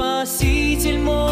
Спаситель мой,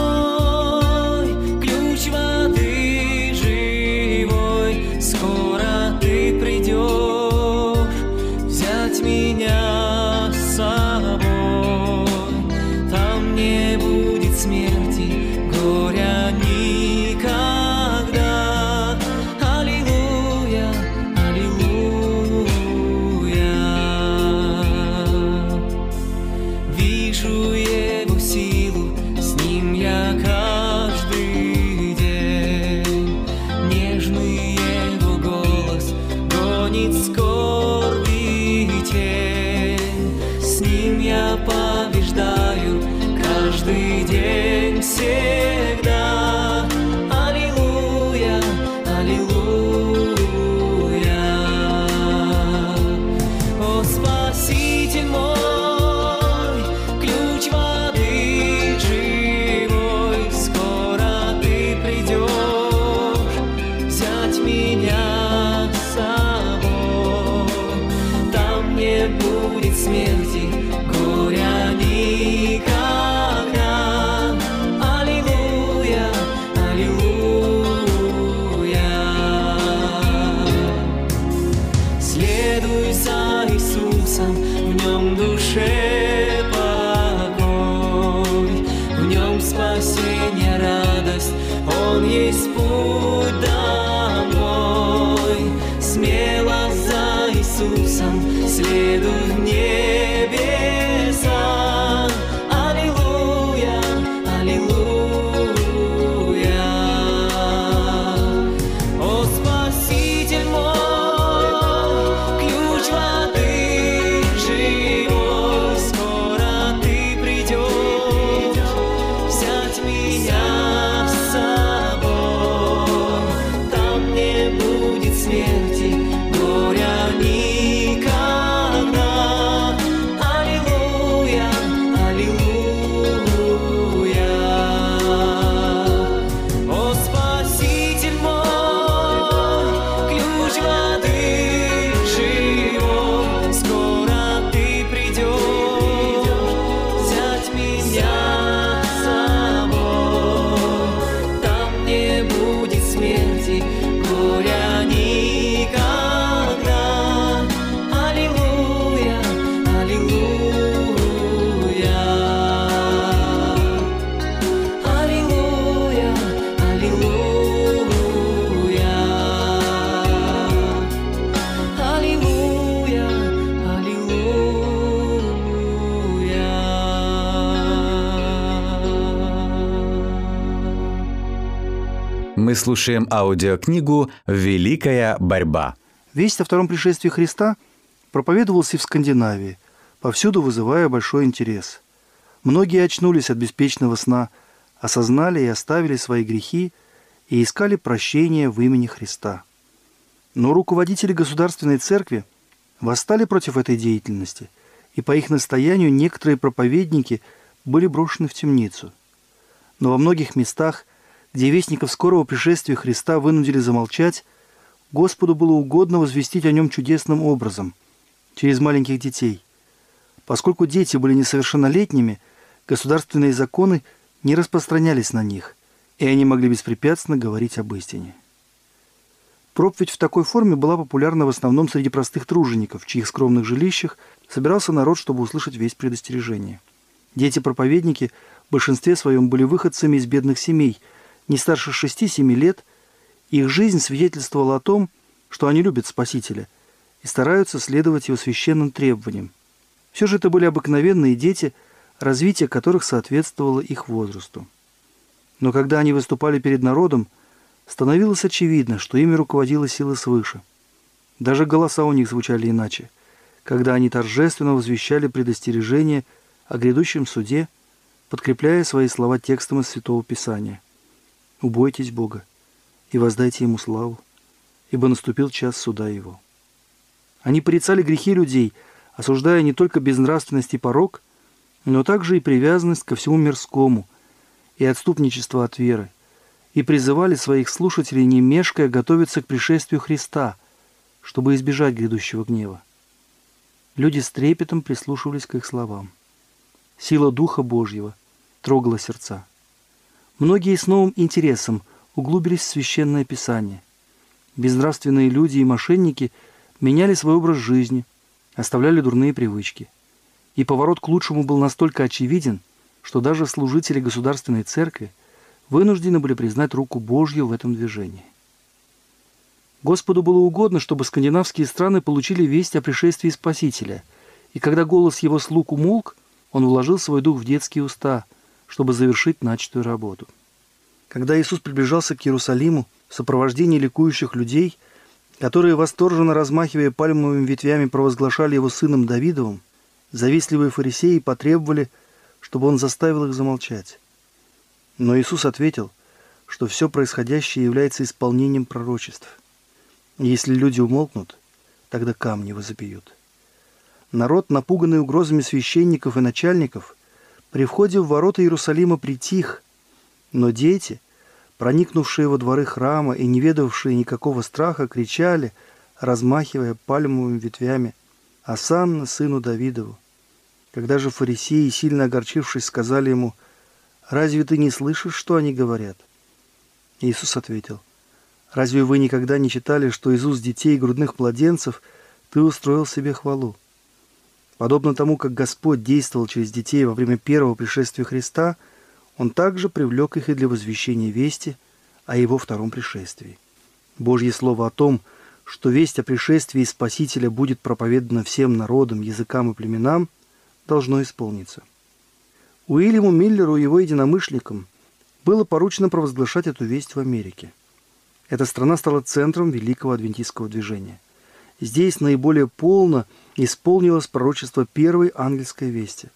слушаем аудиокнигу «Великая борьба». Весть о втором пришествии Христа проповедовалась и в Скандинавии, повсюду вызывая большой интерес. Многие очнулись от беспечного сна, осознали и оставили свои грехи и искали прощения в имени Христа. Но руководители государственной церкви восстали против этой деятельности, и по их настоянию некоторые проповедники были брошены в темницу. Но во многих местах, где скорого пришествия Христа вынудили замолчать, Господу было угодно возвестить о нем чудесным образом, через маленьких детей. Поскольку дети были несовершеннолетними, государственные законы не распространялись на них, и они могли беспрепятственно говорить об истине. Проповедь в такой форме была популярна в основном среди простых тружеников, в чьих скромных жилищах собирался народ, чтобы услышать весь предостережение. Дети-проповедники в большинстве своем были выходцами из бедных семей, не старше 6-7 лет, их жизнь свидетельствовала о том, что они любят Спасителя и стараются следовать его священным требованиям. Все же это были обыкновенные дети, развитие которых соответствовало их возрасту. Но когда они выступали перед народом, становилось очевидно, что ими руководила сила свыше. Даже голоса у них звучали иначе, когда они торжественно возвещали предостережение о грядущем суде, подкрепляя свои слова текстом из Святого Писания. «Убойтесь Бога и воздайте Ему славу, ибо наступил час суда Его». Они порицали грехи людей, осуждая не только безнравственность и порог, но также и привязанность ко всему мирскому и отступничество от веры, и призывали своих слушателей, не мешкая, готовиться к пришествию Христа, чтобы избежать грядущего гнева. Люди с трепетом прислушивались к их словам. Сила Духа Божьего трогала сердца. Многие с новым интересом углубились в Священное Писание. Безнравственные люди и мошенники меняли свой образ жизни, оставляли дурные привычки. И поворот к лучшему был настолько очевиден, что даже служители государственной церкви вынуждены были признать руку Божью в этом движении. Господу было угодно, чтобы скандинавские страны получили весть о пришествии Спасителя, и когда голос его слуг умолк, он вложил свой дух в детские уста, чтобы завершить начатую работу. Когда Иисус приближался к Иерусалиму в сопровождении ликующих людей, которые, восторженно размахивая пальмовыми ветвями, провозглашали его сыном Давидовым, завистливые фарисеи потребовали, чтобы он заставил их замолчать. Но Иисус ответил, что все происходящее является исполнением пророчеств. если люди умолкнут, тогда камни возопьют. Народ, напуганный угрозами священников и начальников, при входе в ворота Иерусалима притих, но дети, проникнувшие во дворы храма и не ведавшие никакого страха, кричали, размахивая пальмовыми ветвями, «Асанна, сыну Давидову!» Когда же фарисеи, сильно огорчившись, сказали ему – Разве ты не слышишь, что они говорят?» Иисус ответил, «Разве вы никогда не читали, что из уст детей и грудных младенцев ты устроил себе хвалу? Подобно тому, как Господь действовал через детей во время первого пришествия Христа, Он также привлек их и для возвещения вести о Его втором пришествии. Божье Слово о том, что весть о пришествии Спасителя будет проповедана всем народам, языкам и племенам, должно исполниться. Уильяму Миллеру и его единомышленникам было поручено провозглашать эту весть в Америке. Эта страна стала центром великого адвентистского движения. Здесь наиболее полно исполнилось пророчество первой ангельской вести.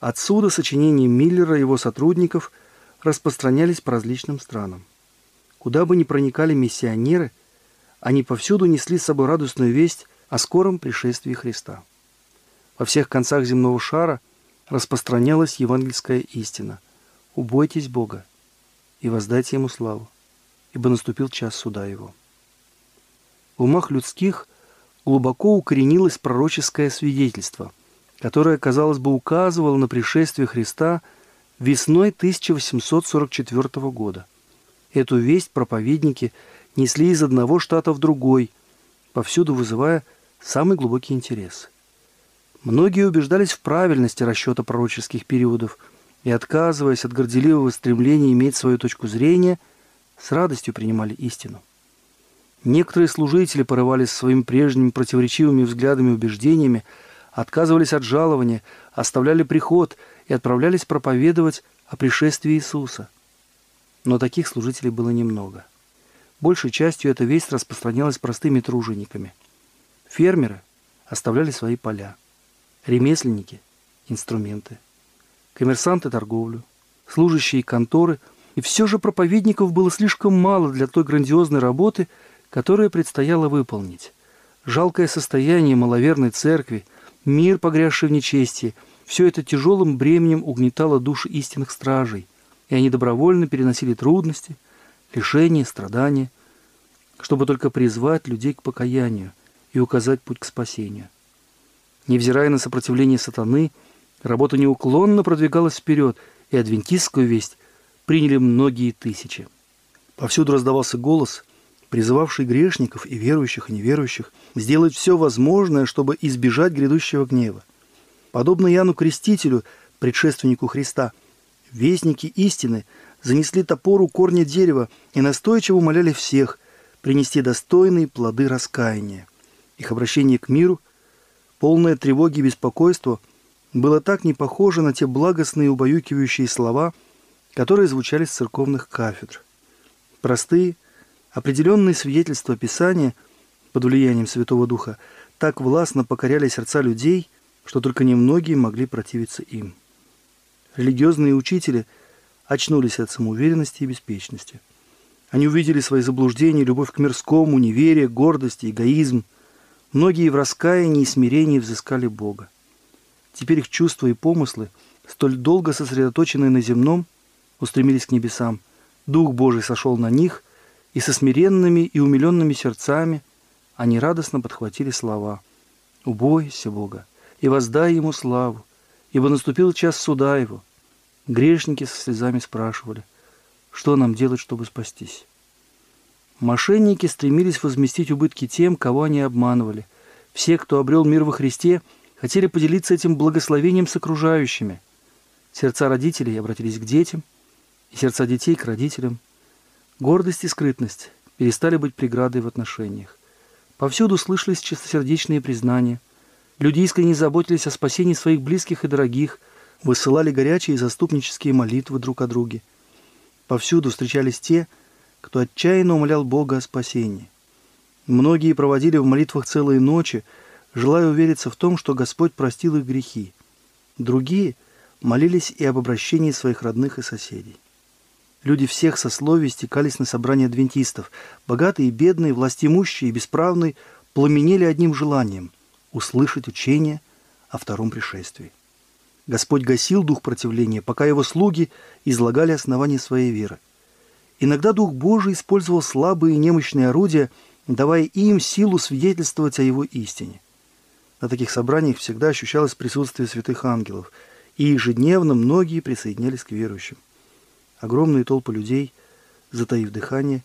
Отсюда сочинения Миллера и его сотрудников распространялись по различным странам. Куда бы ни проникали миссионеры, они повсюду несли с собой радостную весть о скором пришествии Христа. Во всех концах земного шара – распространялась евангельская истина. «Убойтесь Бога и воздайте Ему славу, ибо наступил час суда Его». В умах людских глубоко укоренилось пророческое свидетельство, которое, казалось бы, указывало на пришествие Христа весной 1844 года. Эту весть проповедники несли из одного штата в другой, повсюду вызывая самый глубокий интерес – Многие убеждались в правильности расчета пророческих периодов и, отказываясь от горделивого стремления иметь свою точку зрения, с радостью принимали истину. Некоторые служители порывались своими прежними противоречивыми взглядами и убеждениями, отказывались от жалования, оставляли приход и отправлялись проповедовать о пришествии Иисуса. Но таких служителей было немного. Большей частью эта весть распространялась простыми тружениками. Фермеры оставляли свои поля ремесленники – инструменты, коммерсанты – торговлю, служащие конторы, и все же проповедников было слишком мало для той грандиозной работы, которую предстояло выполнить. Жалкое состояние маловерной церкви, мир, погрязший в нечестии – все это тяжелым бременем угнетало души истинных стражей, и они добровольно переносили трудности, лишения, страдания, чтобы только призвать людей к покаянию и указать путь к спасению. Невзирая на сопротивление сатаны, работа неуклонно продвигалась вперед, и адвентистскую весть приняли многие тысячи. Повсюду раздавался голос, призывавший грешников и верующих, и неверующих сделать все возможное, чтобы избежать грядущего гнева. Подобно Яну Крестителю, предшественнику Христа, вестники истины занесли топору корня дерева и настойчиво умоляли всех принести достойные плоды раскаяния. Их обращение к миру полное тревоги и беспокойства, было так не похоже на те благостные убаюкивающие слова, которые звучали с церковных кафедр. Простые, определенные свидетельства Писания под влиянием Святого Духа так властно покоряли сердца людей, что только немногие могли противиться им. Религиозные учители очнулись от самоуверенности и беспечности. Они увидели свои заблуждения, любовь к мирскому, неверие, гордость, эгоизм. Многие в раскаянии и смирении взыскали Бога. Теперь их чувства и помыслы, столь долго сосредоточенные на земном, устремились к небесам. Дух Божий сошел на них, и со смиренными и умиленными сердцами они радостно подхватили слова «Убойся Бога и воздай Ему славу, ибо наступил час суда Его». Грешники со слезами спрашивали, что нам делать, чтобы спастись. Мошенники стремились возместить убытки тем, кого они обманывали. Все, кто обрел мир во Христе – хотели поделиться этим благословением с окружающими. Сердца родителей обратились к детям, и сердца детей к родителям. Гордость и скрытность перестали быть преградой в отношениях. Повсюду слышались чистосердечные признания. Люди искренне заботились о спасении своих близких и дорогих, высылали горячие заступнические молитвы друг о друге. Повсюду встречались те, кто отчаянно умолял Бога о спасении. Многие проводили в молитвах целые ночи, желая увериться в том, что Господь простил их грехи. Другие молились и об обращении своих родных и соседей. Люди всех сословий стекались на собрания адвентистов. Богатые и бедные, властимущие и бесправные пламенели одним желанием – услышать учение о втором пришествии. Господь гасил дух противления, пока его слуги излагали основания своей веры. Иногда Дух Божий использовал слабые и немощные орудия, давая им силу свидетельствовать о его истине. На таких собраниях всегда ощущалось присутствие святых ангелов, и ежедневно многие присоединялись к верующим. Огромные толпы людей, затаив дыхание,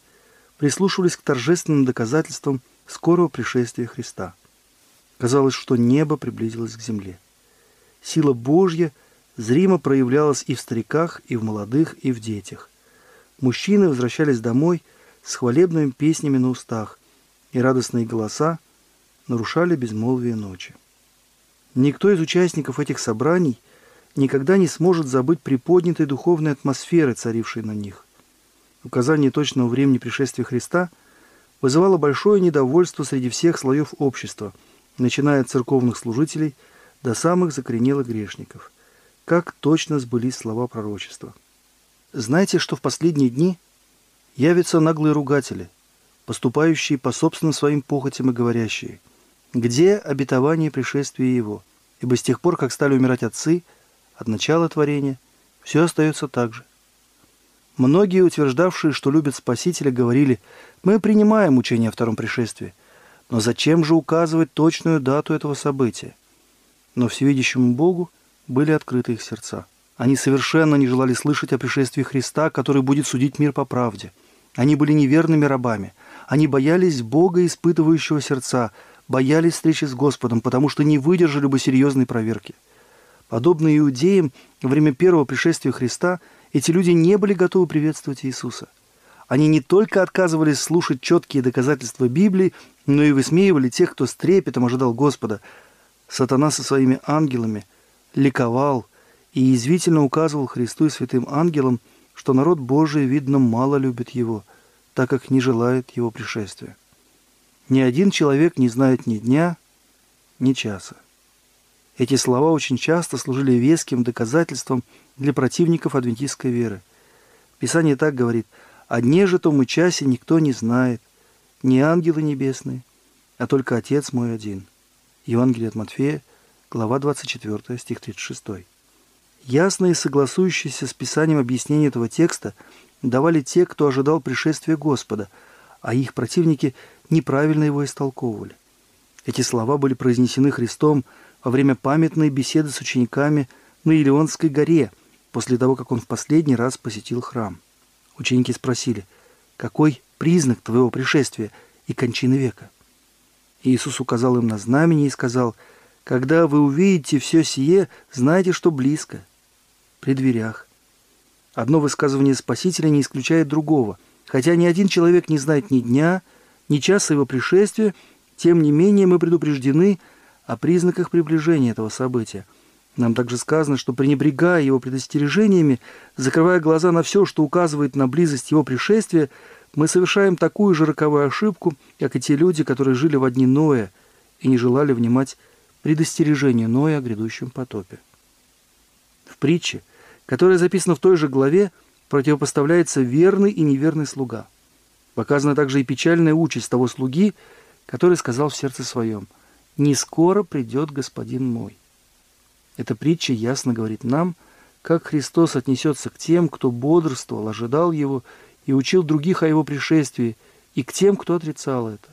прислушивались к торжественным доказательствам скорого пришествия Христа. Казалось, что небо приблизилось к земле. Сила Божья зримо проявлялась и в стариках, и в молодых, и в детях. Мужчины возвращались домой с хвалебными песнями на устах, и радостные голоса – нарушали безмолвие ночи. Никто из участников этих собраний никогда не сможет забыть приподнятой духовной атмосферы, царившей на них. Указание точного времени пришествия Христа вызывало большое недовольство среди всех слоев общества, начиная от церковных служителей до самых закоренелых грешников. Как точно сбылись слова пророчества. Знаете, что в последние дни явятся наглые ругатели, поступающие по собственным своим похотям и говорящие – где обетование пришествия Его? Ибо с тех пор, как стали умирать отцы, от начала творения, все остается так же. Многие, утверждавшие, что любят Спасителя, говорили, мы принимаем учение о втором пришествии, но зачем же указывать точную дату этого события? Но всевидящему Богу были открыты их сердца. Они совершенно не желали слышать о пришествии Христа, который будет судить мир по правде. Они были неверными рабами. Они боялись Бога, испытывающего сердца, боялись встречи с Господом, потому что не выдержали бы серьезной проверки. Подобно иудеям, во время первого пришествия Христа эти люди не были готовы приветствовать Иисуса. Они не только отказывались слушать четкие доказательства Библии, но и высмеивали тех, кто с трепетом ожидал Господа. Сатана со своими ангелами ликовал и язвительно указывал Христу и святым ангелам, что народ Божий, видно, мало любит его, так как не желает его пришествия. Ни один человек не знает ни дня, ни часа. Эти слова очень часто служили веским доказательством для противников адвентистской веры. Писание так говорит, «О дне же том и часе никто не знает, ни ангелы небесные, а только Отец мой один». Евангелие от Матфея, глава 24, стих 36. Ясные согласующиеся с Писанием объяснения этого текста давали те, кто ожидал пришествия Господа, а их противники неправильно его истолковывали. Эти слова были произнесены Христом во время памятной беседы с учениками на Илионской горе, после того, как он в последний раз посетил храм. Ученики спросили, какой признак твоего пришествия и кончины века? Иисус указал им на знамение и сказал, когда вы увидите все сие, знайте, что близко, при дверях. Одно высказывание Спасителя не исключает другого. Хотя ни один человек не знает ни дня, ни часа его пришествия, тем не менее мы предупреждены о признаках приближения этого события. Нам также сказано, что пренебрегая его предостережениями, закрывая глаза на все, что указывает на близость его пришествия, мы совершаем такую же роковую ошибку, как и те люди, которые жили в одни Ноя и не желали внимать предостережению Ноя о грядущем потопе. В притче, которая записана в той же главе, противопоставляется верный и неверный слуга. Показана также и печальная участь того слуги, который сказал в сердце своем «Не скоро придет господин мой». Эта притча ясно говорит нам, как Христос отнесется к тем, кто бодрствовал, ожидал Его и учил других о Его пришествии, и к тем, кто отрицал это.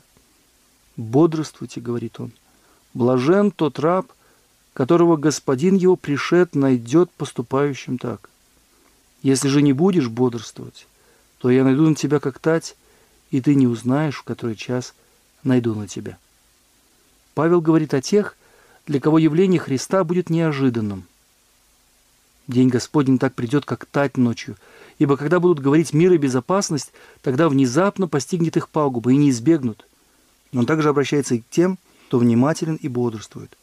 «Бодрствуйте», — говорит он, — «блажен тот раб, которого господин его пришед найдет поступающим так. Если же не будешь бодрствовать, то я найду на тебя как тать, и ты не узнаешь, в который час найду на тебя». Павел говорит о тех, для кого явление Христа будет неожиданным. День Господень так придет, как тать ночью, ибо когда будут говорить мир и безопасность, тогда внезапно постигнет их пагуба и не избегнут. Но он также обращается и к тем, кто внимателен и бодрствует.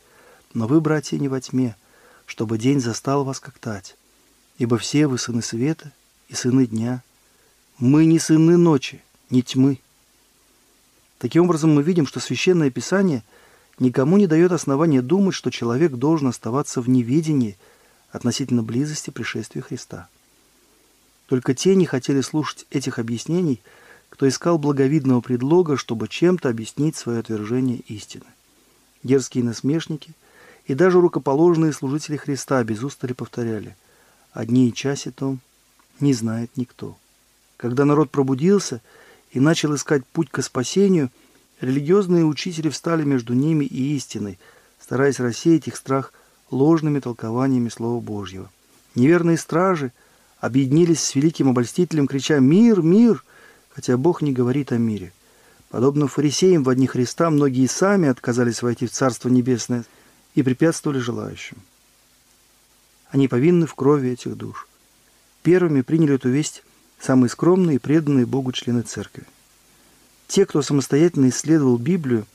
Но вы, братья, не во тьме, чтобы день застал вас как тать, ибо все вы сыны света и сыны дня. Мы не сыны ночи, не тьмы. Таким образом, мы видим, что Священное Писание – никому не дает основания думать, что человек должен оставаться в неведении относительно близости пришествия Христа. Только те не хотели слушать этих объяснений, кто искал благовидного предлога, чтобы чем-то объяснить свое отвержение истины. Дерзкие насмешники и даже рукоположные служители Христа без устали повторяли «Одни и часе том не знает никто». Когда народ пробудился и начал искать путь к спасению – Религиозные учители встали между ними и истиной, стараясь рассеять их страх ложными толкованиями Слова Божьего. Неверные стражи объединились с великим обольстителем, крича «Мир! Мир!», хотя Бог не говорит о мире. Подобно фарисеям в одни Христа, многие сами отказались войти в Царство Небесное и препятствовали желающим. Они повинны в крови этих душ. Первыми приняли эту весть самые скромные и преданные Богу члены Церкви. Те, кто самостоятельно исследовал Библию,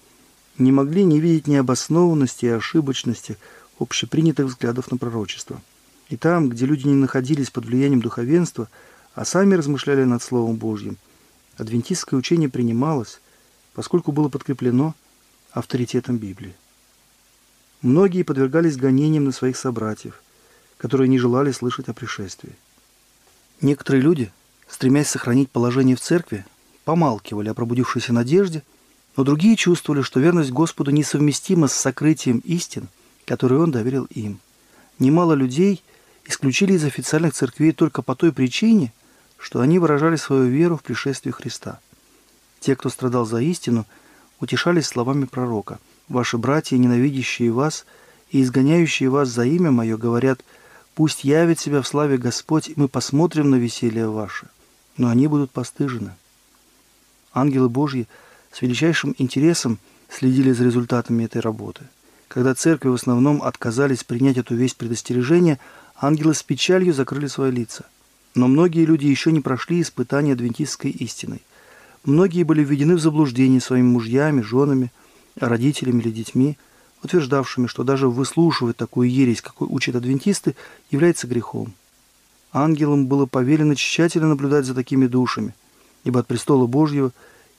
не могли не видеть необоснованности и ошибочности общепринятых взглядов на пророчество. И там, где люди не находились под влиянием духовенства, а сами размышляли над Словом Божьим, адвентистское учение принималось, поскольку было подкреплено авторитетом Библии. Многие подвергались гонениям на своих собратьев, которые не желали слышать о пришествии. Некоторые люди, стремясь сохранить положение в церкви, помалкивали о пробудившейся надежде, но другие чувствовали, что верность Господу несовместима с сокрытием истин, которые Он доверил им. Немало людей исключили из официальных церквей только по той причине, что они выражали свою веру в пришествие Христа. Те, кто страдал за истину, утешались словами пророка. «Ваши братья, ненавидящие вас и изгоняющие вас за имя Мое, говорят, пусть явит себя в славе Господь, и мы посмотрим на веселье ваше, но они будут постыжены». Ангелы Божьи с величайшим интересом следили за результатами этой работы. Когда церкви в основном отказались принять эту весть предостережения, ангелы с печалью закрыли свои лица. Но многие люди еще не прошли испытания адвентистской истиной. Многие были введены в заблуждение своими мужьями, женами, родителями или детьми, утверждавшими, что даже выслушивать такую ересь, какой учат адвентисты, является грехом. Ангелам было повелено тщательно наблюдать за такими душами, ибо от престола Божьего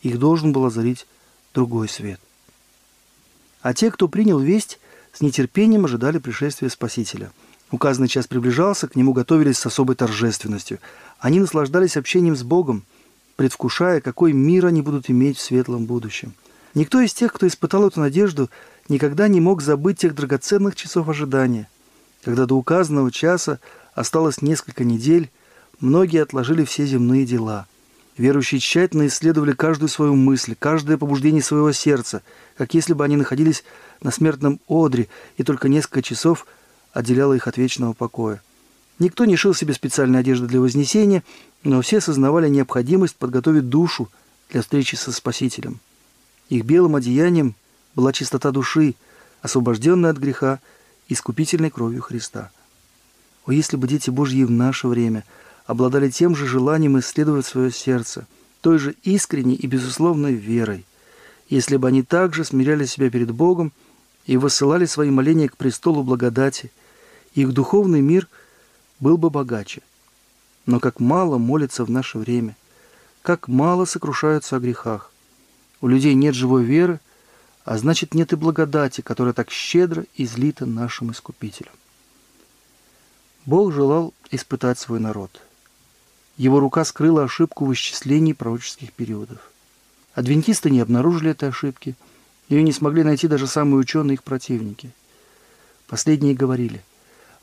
их должен был озарить другой свет. А те, кто принял весть, с нетерпением ожидали пришествия Спасителя. Указанный час приближался, к нему готовились с особой торжественностью. Они наслаждались общением с Богом, предвкушая, какой мир они будут иметь в светлом будущем. Никто из тех, кто испытал эту надежду, никогда не мог забыть тех драгоценных часов ожидания. Когда до указанного часа осталось несколько недель, многие отложили все земные дела – Верующие тщательно исследовали каждую свою мысль, каждое побуждение своего сердца, как если бы они находились на смертном одре, и только несколько часов отделяло их от вечного покоя. Никто не шил себе специальной одежды для вознесения, но все осознавали необходимость подготовить душу для встречи со Спасителем. Их белым одеянием была чистота души, освобожденная от греха искупительной кровью Христа. О, если бы дети Божьи в наше время – обладали тем же желанием исследовать свое сердце, той же искренней и безусловной верой. Если бы они также смиряли себя перед Богом и высылали свои моления к престолу благодати, их духовный мир был бы богаче. Но как мало молятся в наше время, как мало сокрушаются о грехах. У людей нет живой веры, а значит нет и благодати, которая так щедро излита нашим Искупителем. Бог желал испытать свой народ. Его рука скрыла ошибку в исчислении пророческих периодов. Адвентисты не обнаружили этой ошибки, ее не смогли найти даже самые ученые их противники. Последние говорили,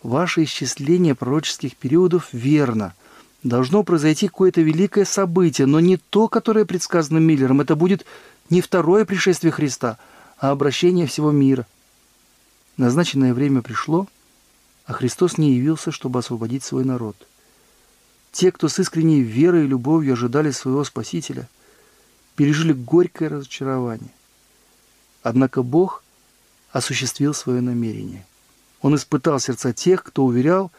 ваше исчисление пророческих периодов верно. Должно произойти какое-то великое событие, но не то, которое предсказано Миллером. Это будет не второе пришествие Христа, а обращение всего мира. Назначенное время пришло, а Христос не явился, чтобы освободить свой народ. Те, кто с искренней верой и любовью ожидали своего Спасителя, пережили горькое разочарование. Однако Бог осуществил свое намерение. Он испытал сердца тех, кто уверял,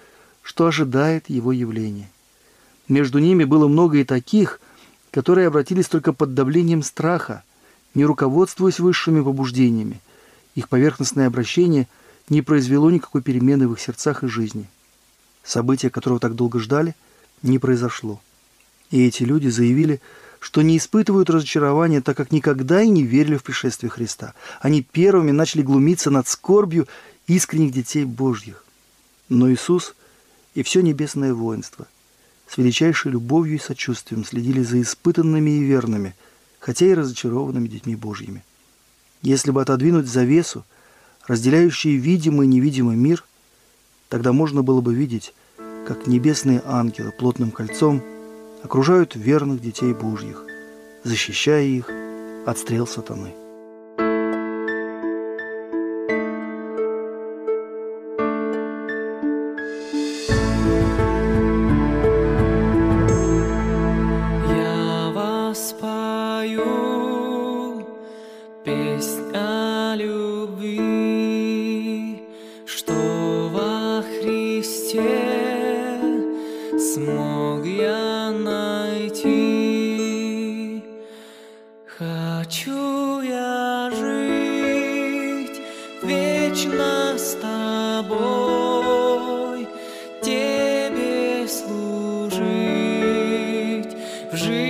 что ожидает его явления. Между ними было много и таких, которые обратились только под давлением страха, не руководствуясь высшими побуждениями. Их поверхностное обращение не произвело никакой перемены в их сердцах и жизни. Событие, которого так долго ждали, не произошло. И эти люди заявили, что не испытывают разочарования, так как никогда и не верили в пришествие Христа. Они первыми начали глумиться над скорбью искренних детей Божьих. Но Иисус и все небесное воинство с величайшей любовью и сочувствием следили за испытанными и верными, хотя и разочарованными детьми Божьими. Если бы отодвинуть завесу, разделяющую видимый и невидимый мир, тогда можно было бы видеть, как небесные ангелы плотным кольцом окружают верных детей Божьих, защищая их от стрел сатаны. жить.